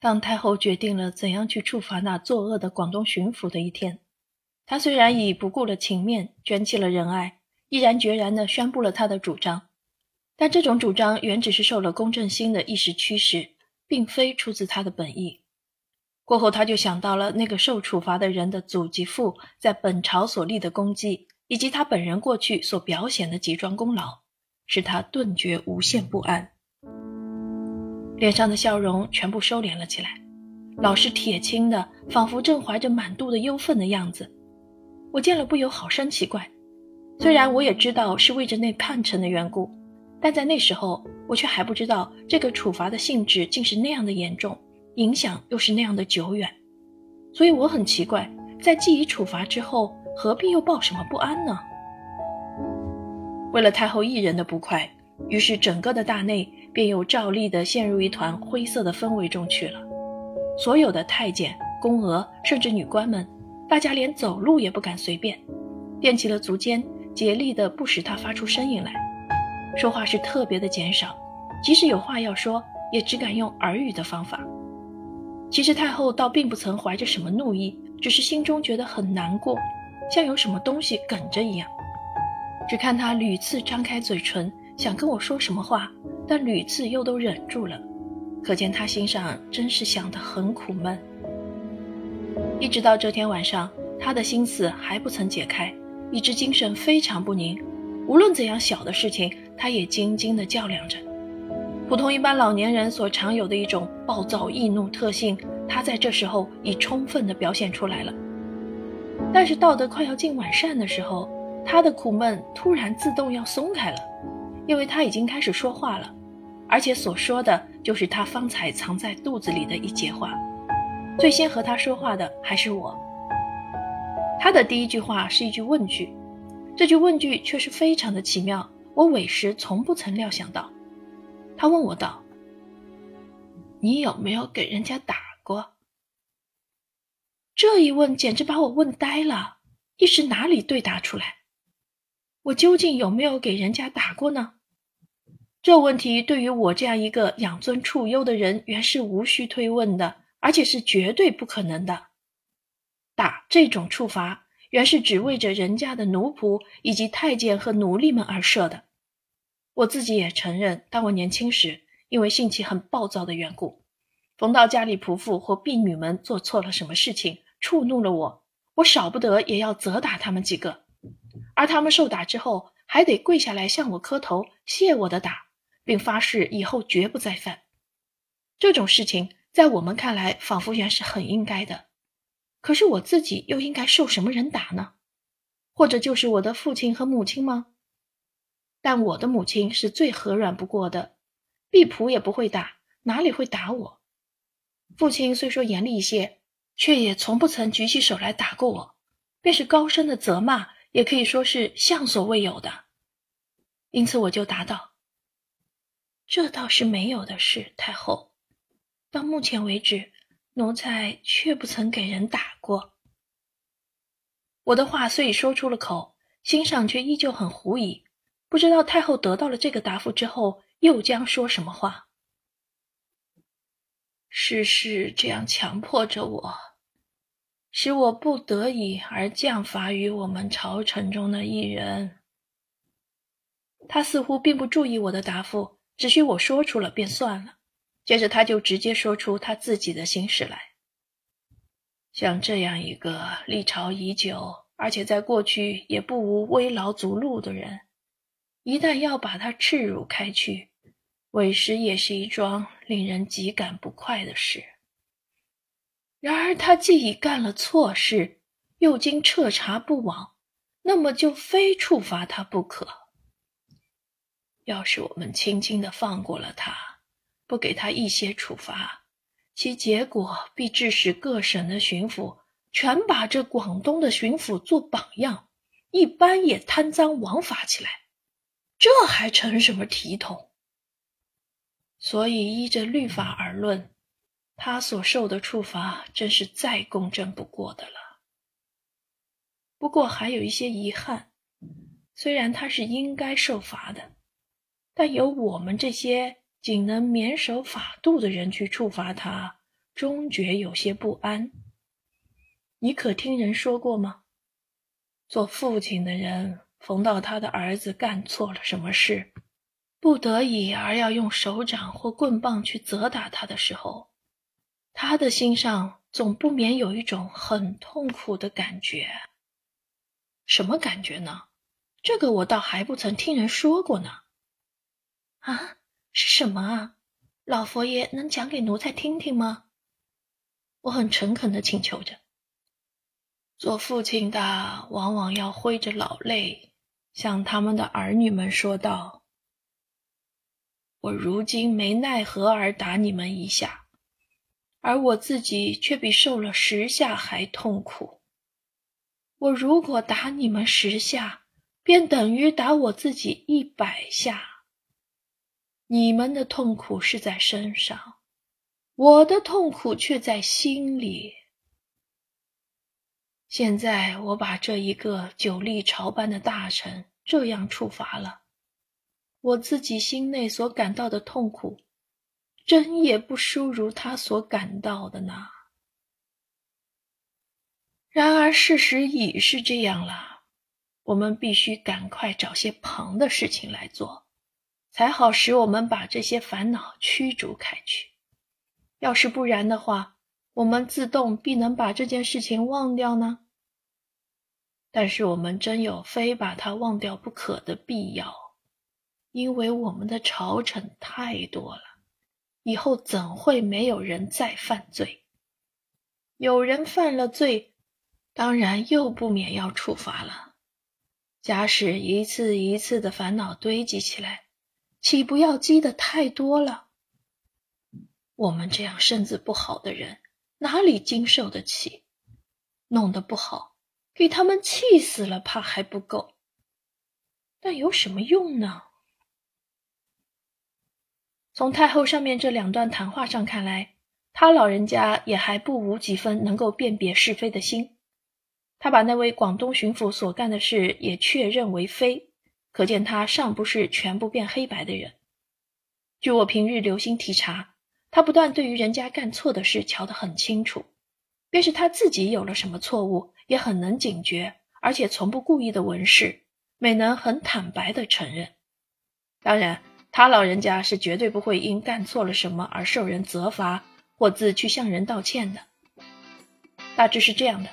当太后决定了怎样去处罚那作恶的广东巡抚的一天，他虽然已不顾了情面，卷起了仁爱，毅然决然地宣布了他的主张，但这种主张原只是受了龚正兴的一时驱使，并非出自他的本意。过后，他就想到了那个受处罚的人的祖籍父在本朝所立的功绩，以及他本人过去所表显的几桩功劳，使他顿觉无限不安。脸上的笑容全部收敛了起来，老是铁青的，仿佛正怀着满肚的忧愤的样子。我见了不由好生奇怪，虽然我也知道是为着那叛臣的缘故，但在那时候我却还不知道这个处罚的性质竟是那样的严重，影响又是那样的久远。所以我很奇怪，在既已处罚之后，何必又抱什么不安呢？为了太后一人的不快，于是整个的大内。便又照例的陷入一团灰色的氛围中去了。所有的太监、宫娥，甚至女官们，大家连走路也不敢随便，踮起了足尖，竭力的不使他发出声音来。说话是特别的减少，即使有话要说，也只敢用耳语的方法。其实太后倒并不曾怀着什么怒意，只是心中觉得很难过，像有什么东西梗着一样。只看她屡次张开嘴唇，想跟我说什么话。但屡次又都忍住了，可见他心上真是想得很苦闷。一直到这天晚上，他的心思还不曾解开，以致精神非常不宁。无论怎样小的事情，他也斤斤地较量着。普通一般老年人所常有的一种暴躁易怒特性，他在这时候已充分地表现出来了。但是到得快要进晚膳的时候，他的苦闷突然自动要松开了，因为他已经开始说话了。而且所说的就是他方才藏在肚子里的一节话。最先和他说话的还是我。他的第一句话是一句问句，这句问句却是非常的奇妙，我委实从不曾料想到。他问我道：“你有没有给人家打过？”这一问简直把我问呆了，一时哪里对答出来？我究竟有没有给人家打过呢？这问题对于我这样一个养尊处优的人，原是无需推问的，而且是绝对不可能的。打这种处罚，原是只为着人家的奴仆以及太监和奴隶们而设的。我自己也承认，当我年轻时，因为性气很暴躁的缘故，逢到家里仆妇或婢女们做错了什么事情，触怒了我，我少不得也要责打他们几个，而他们受打之后，还得跪下来向我磕头，谢我的打。并发誓以后绝不再犯这种事情，在我们看来仿佛原是很应该的。可是我自己又应该受什么人打呢？或者就是我的父亲和母亲吗？但我的母亲是最和软不过的，婢仆也不会打，哪里会打我？父亲虽说严厉一些，却也从不曾举起手来打过我，便是高声的责骂，也可以说是向所未有的。因此我就答道。这倒是没有的事，太后。到目前为止，奴才却不曾给人打过。我的话虽已说出了口，心上却依旧很狐疑，不知道太后得到了这个答复之后，又将说什么话。世事这样强迫着我，使我不得已而降罚于我们朝臣中的一人。他似乎并不注意我的答复。只需我说出了便算了，接着他就直接说出他自己的心事来。像这样一个历朝已久，而且在过去也不无危劳足禄的人，一旦要把他斥辱开去，委实也是一桩令人极感不快的事。然而他既已干了错事，又经彻查不枉，那么就非处罚他不可。要是我们轻轻的放过了他，不给他一些处罚，其结果必致使各省的巡抚全把这广东的巡抚做榜样，一般也贪赃枉法起来，这还成什么体统？所以依着律法而论，他所受的处罚真是再公正不过的了。不过还有一些遗憾，虽然他是应该受罚的。但由我们这些仅能免守法度的人去处罚他，终觉有些不安。你可听人说过吗？做父亲的人逢到他的儿子干错了什么事，不得已而要用手掌或棍棒去责打他的时候，他的心上总不免有一种很痛苦的感觉。什么感觉呢？这个我倒还不曾听人说过呢。啊，是什么啊？老佛爷能讲给奴才听听吗？我很诚恳的请求着。做父亲的往往要挥着老泪，向他们的儿女们说道：“我如今没奈何而打你们一下，而我自己却比受了十下还痛苦。我如果打你们十下，便等于打我自己一百下。你们的痛苦是在身上，我的痛苦却在心里。”现在我把这一个久立朝班的大臣这样处罚了，我自己心内所感到的痛苦，真也不输如他所感到的呢。然而事实已是这样了，我们必须赶快找些旁的事情来做，才好使我们把这些烦恼驱逐开去。要是不然的话，我们自动必能把这件事情忘掉呢。但是我们真有非把它忘掉不可的必要，因为我们的朝臣太多了，以后怎会没有人再犯罪？有人犯了罪，当然又不免要处罚了。假使一次一次的烦恼堆积起来，岂不要积的太多了？我们这样身子不好的人，哪里经受得起？弄得不好，给他们气死了，怕还不够。但有什么用呢？从太后上面这两段谈话上看来，他老人家也还不无几分能够辨别是非的心。他把那位广东巡抚所干的事也确认为非，可见他尚不是全部变黑白的人。据我平日留心体察。他不但对于人家干错的事瞧得很清楚，便是他自己有了什么错误，也很能警觉，而且从不故意的文事，美能很坦白的承认。当然，他老人家是绝对不会因干错了什么而受人责罚，或自去向人道歉的。大致是这样的：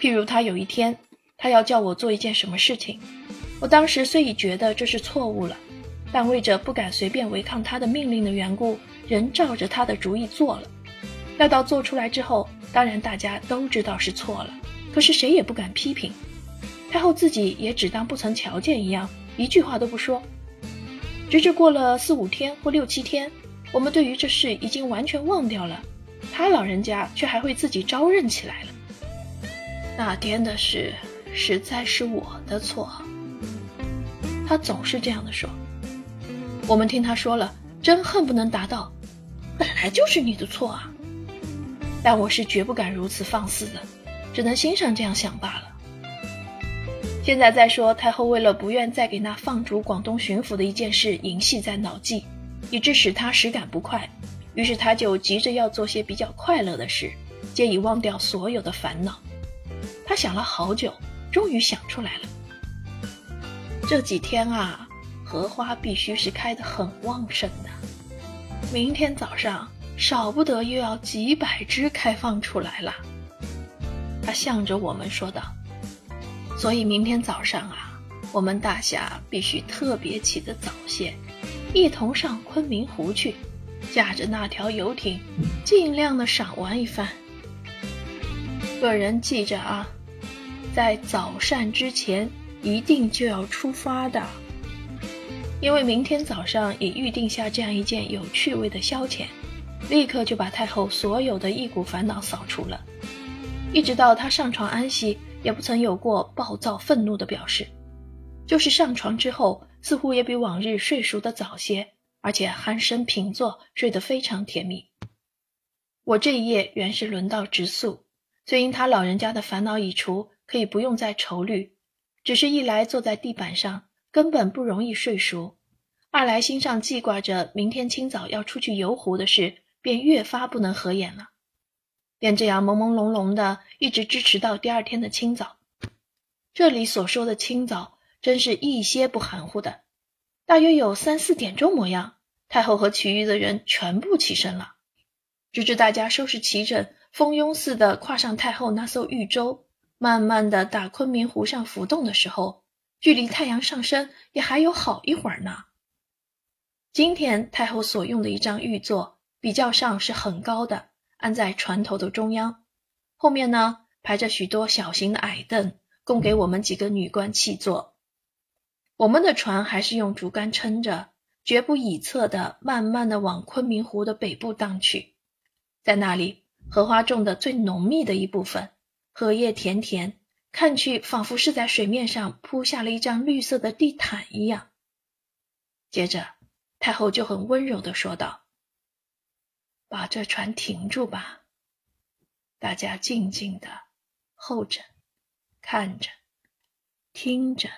譬如他有一天，他要叫我做一件什么事情，我当时虽已觉得这是错误了。但为着不敢随便违抗他的命令的缘故，仍照着他的主意做了。待到做出来之后，当然大家都知道是错了，可是谁也不敢批评。太后自己也只当不曾瞧见一样，一句话都不说。直至过了四五天或六七天，我们对于这事已经完全忘掉了，他老人家却还会自己招认起来了。那天的事实在是我的错，他总是这样的说。我们听他说了，真恨不能答道：“本来就是你的错啊！”但我是绝不敢如此放肆的，只能心上这样想罢了。现在再说，太后为了不愿再给那放逐广东巡抚的一件事萦系在脑际，以致使他实感不快，于是他就急着要做些比较快乐的事，借以忘掉所有的烦恼。他想了好久，终于想出来了。这几天啊。荷花必须是开得很旺盛的，明天早上少不得又要几百枝开放出来了。他向着我们说道：“所以明天早上啊，我们大侠必须特别起得早些，一同上昆明湖去，驾着那条游艇，尽量的赏玩一番。个人记着啊，在早膳之前一定就要出发的。”因为明天早上已预定下这样一件有趣味的消遣，立刻就把太后所有的一股烦恼扫除了，一直到她上床安息，也不曾有过暴躁愤怒的表示。就是上床之后，似乎也比往日睡熟的早些，而且鼾声平坐，睡得非常甜蜜。我这一夜原是轮到直宿，虽因他老人家的烦恼已除，可以不用再愁虑，只是一来坐在地板上。根本不容易睡熟，二来心上记挂着明天清早要出去游湖的事，便越发不能合眼了。便这样朦朦胧胧的，一直支持到第二天的清早。这里所说的清早，真是一些不含糊的。大约有三四点钟模样，太后和其余的人全部起身了。直至大家收拾齐整，蜂拥似的跨上太后那艘玉舟，慢慢的打昆明湖上浮动的时候，距离太阳上升也还有好一会儿呢。今天太后所用的一张玉座，比较上是很高的，安在船头的中央，后面呢排着许多小型的矮凳，供给我们几个女官弃坐。我们的船还是用竹竿撑着，绝不倚侧的，慢慢的往昆明湖的北部荡去。在那里，荷花种的最浓密的一部分，荷叶田田，看去仿佛是在水面上铺下了一张绿色的地毯一样。接着，太后就很温柔的说道：“把这船停住吧，大家静静的候着，看着，听着。”